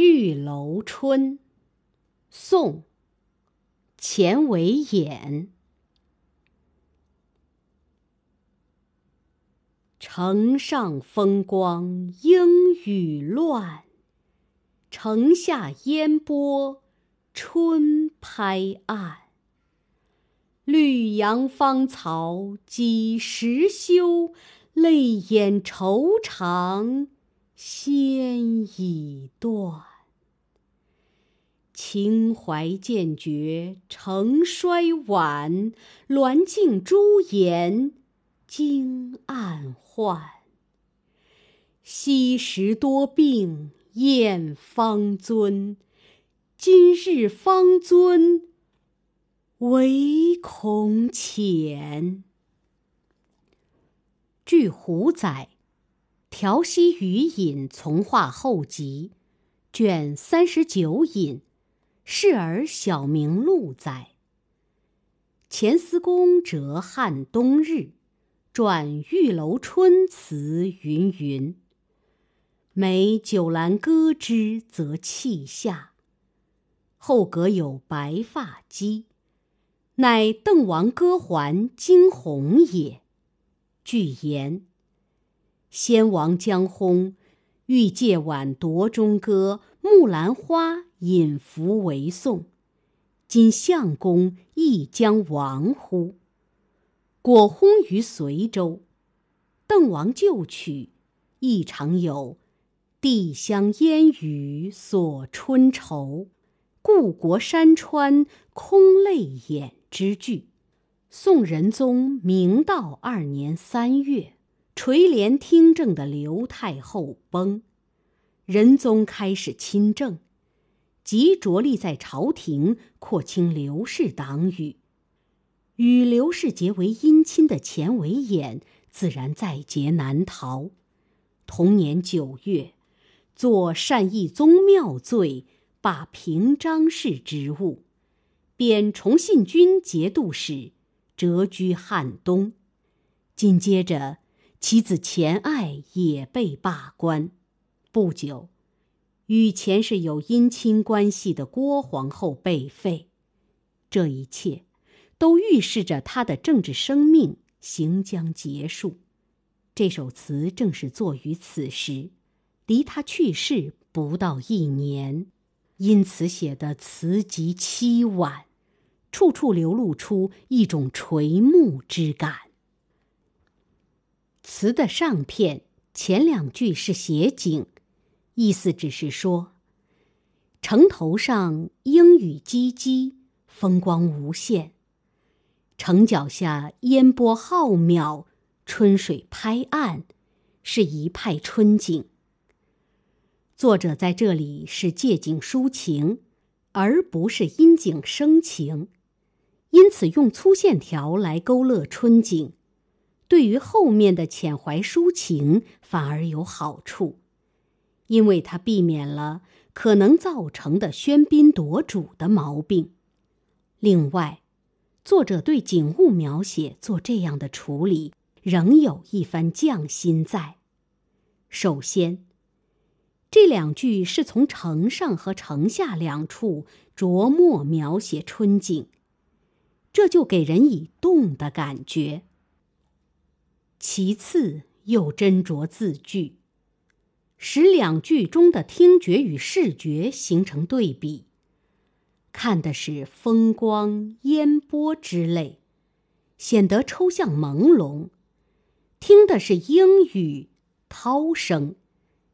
玉楼春，宋·钱维演。城上风光应雨乱，城下烟波春拍岸。绿杨芳草几时休？泪眼愁肠先已断。情怀渐绝成衰晚，鸾镜朱颜惊暗换。昔时多病燕方尊，今日方尊唯恐浅。据胡载，《调息余隐从化后集》卷三十九引，是而小明录载。钱思公折汉冬日，转玉楼春词云云。每酒阑歌之，则泣下。后阁有白发姬，乃邓王歌还惊鸿也。据言，先王将薨，欲借挽夺中歌《木兰花》引服为宋。今相公亦将亡乎？果薨于随州。邓王旧曲，亦常有“帝乡烟雨锁春愁，故国山川空泪眼”之句。宋仁宗明道二年三月，垂帘听政的刘太后崩，仁宗开始亲政，即着力在朝廷扩清刘氏党羽。与刘氏结为姻亲的钱维演自然在劫难逃。同年九月，作善意宗庙罪，罢平章事职务，贬崇信军节度使。谪居汉东，紧接着其子钱爱也被罢官。不久，与前世有姻亲关系的郭皇后被废。这一切，都预示着他的政治生命行将结束。这首词正是作于此时，离他去世不到一年，因此写的词极凄婉。处处流露出一种垂暮之感。词的上片前两句是写景，意思只是说，城头上莺语唧唧，风光无限；城脚下烟波浩渺，春水拍岸，是一派春景。作者在这里是借景抒情，而不是因景生情。因此，用粗线条来勾勒春景，对于后面的遣怀抒情反而有好处，因为它避免了可能造成的喧宾夺主的毛病。另外，作者对景物描写做这样的处理，仍有一番匠心在。首先，这两句是从城上和城下两处着墨描写春景。这就给人以动的感觉。其次，又斟酌字句，使两句中的听觉与视觉形成对比。看的是风光、烟波之类，显得抽象朦胧；听的是莺语、涛声，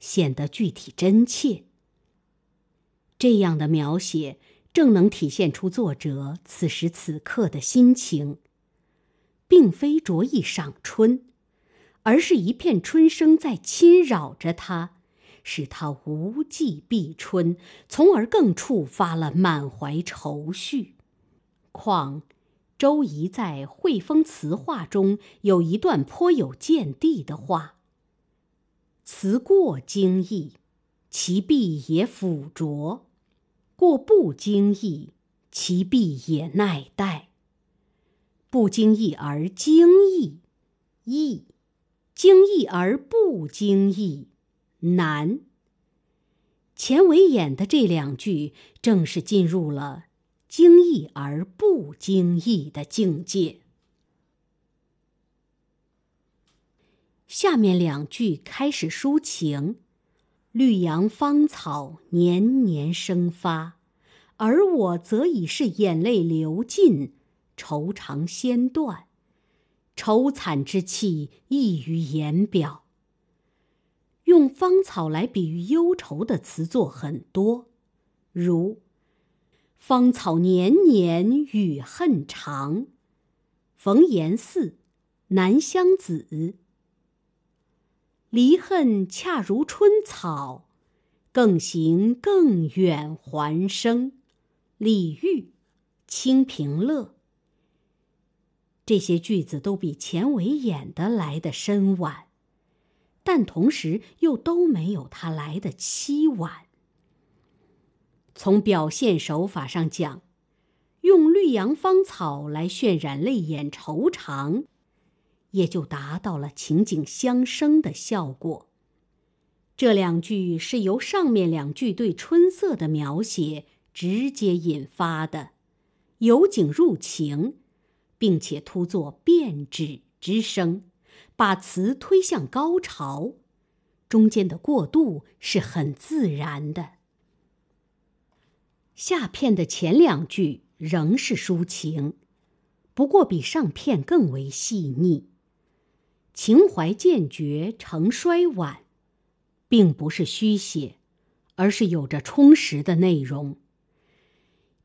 显得具体真切。这样的描写。正能体现出作者此时此刻的心情，并非着意赏春，而是一片春声在侵扰着他，使他无计避春，从而更触发了满怀愁绪。况周仪在《惠风词话》中有一段颇有见地的话：“词过经意，其弊也辅拙。”过不经意，其弊也耐待。不经意而惊异，易；经意而不经意，难。钱维演的这两句，正是进入了惊异而不经意的境界。下面两句开始抒情：“绿杨芳草年年生发，而我则已是眼泪流尽，愁肠先断，愁惨之气溢于言表。”用芳草来比喻忧愁的词作很多，如“芳草年年与恨长”，“冯延巳南乡子”，“离恨恰如春草，更行更远还生”，李煜《清平乐》。这些句子都比钱伟演的来得深婉。但同时又都没有他来的凄婉。从表现手法上讲，用绿杨芳草来渲染泪眼愁肠，也就达到了情景相生的效果。这两句是由上面两句对春色的描写直接引发的，由景入情，并且突作变质之声。把词推向高潮，中间的过渡是很自然的。下片的前两句仍是抒情，不过比上片更为细腻。情怀渐绝成衰晚，并不是虚写，而是有着充实的内容。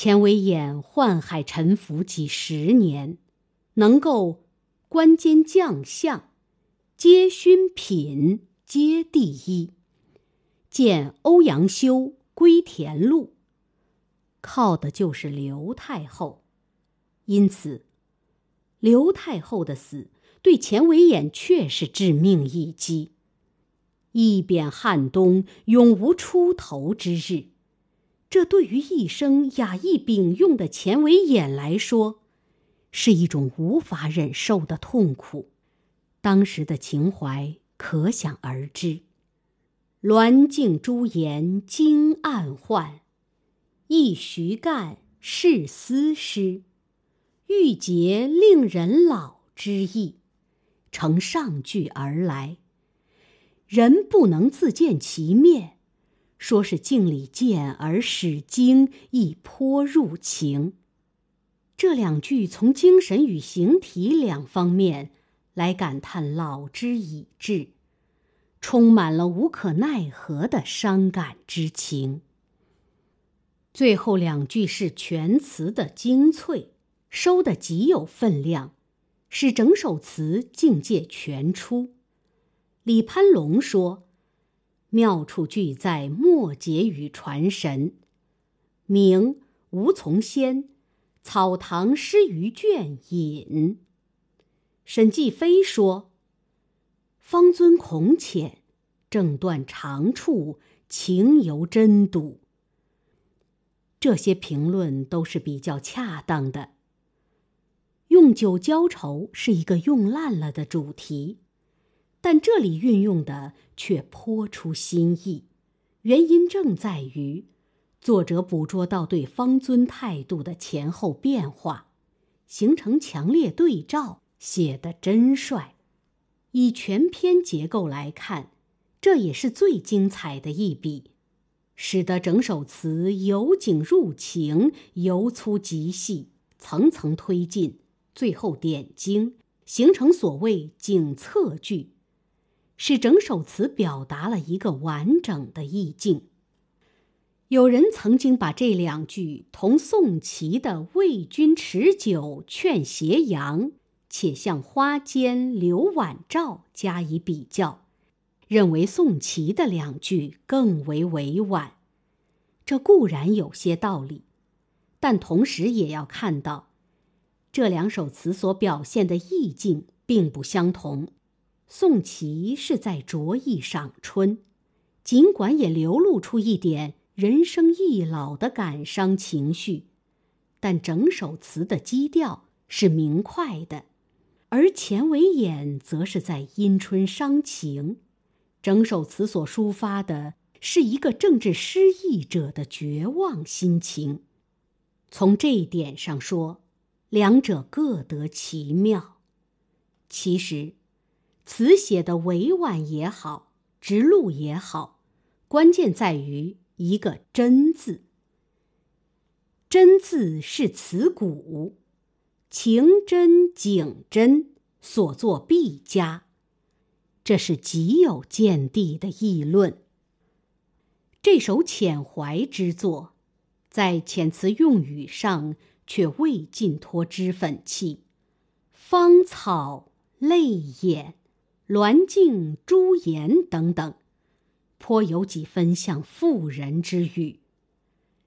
钱维演宦海沉浮几十年，能够官兼将相。皆勋品，皆第一。见欧阳修《归田录》，靠的就是刘太后。因此，刘太后的死对钱维演却是致命一击。一贬汉东，永无出头之日。这对于一生雅意秉用的钱维演来说，是一种无法忍受的痛苦。当时的情怀可想而知，鸾镜朱颜惊暗换，一徐干是思诗，欲结令人老之意，承上句而来。人不能自见其面，说是镜里见而始惊，亦颇入情。这两句从精神与形体两方面。来感叹老之已至，充满了无可奈何的伤感之情。最后两句是全词的精粹，收的极有分量，使整首词境界全出。李攀龙说：“妙处俱在末节与传神。”明吴从先《草堂诗余卷引》。沈继飞说：“方尊孔浅，正断长处，情犹真笃。”这些评论都是比较恰当的。用酒浇愁是一个用烂了的主题，但这里运用的却颇出新意。原因正在于，作者捕捉到对方尊态度的前后变化，形成强烈对照。写得真帅，以全篇结构来看，这也是最精彩的一笔，使得整首词由景入情，由粗及细，层层推进，最后点睛，形成所谓景侧句，使整首词表达了一个完整的意境。有人曾经把这两句同宋祁的“为君持酒劝斜阳”。且向花间留晚照加以比较，认为宋祁的两句更为委婉。这固然有些道理，但同时也要看到，这两首词所表现的意境并不相同。宋祁是在着意赏春，尽管也流露出一点人生易老的感伤情绪，但整首词的基调是明快的。而钱维演则是在因春伤情，整首词所抒发的是一个政治失意者的绝望心情。从这一点上说，两者各得其妙。其实，词写的委婉也好，直露也好，关键在于一个“真”字。真字是词骨，情真景真，所作必佳。这是极有见地的议论。这首遣怀之作，在遣词用语上却未尽脱脂粉气，芳草泪眼、鸾镜朱颜等等，颇有几分像妇人之语。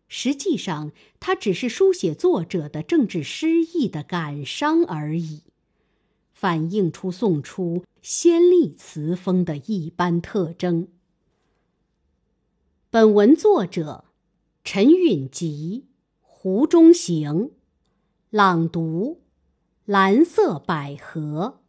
实际上，它只是书写作者的政治失意的感伤而已，反映出宋初先例词风的一般特征。本文作者陈允吉，湖中行，朗读：蓝色百合。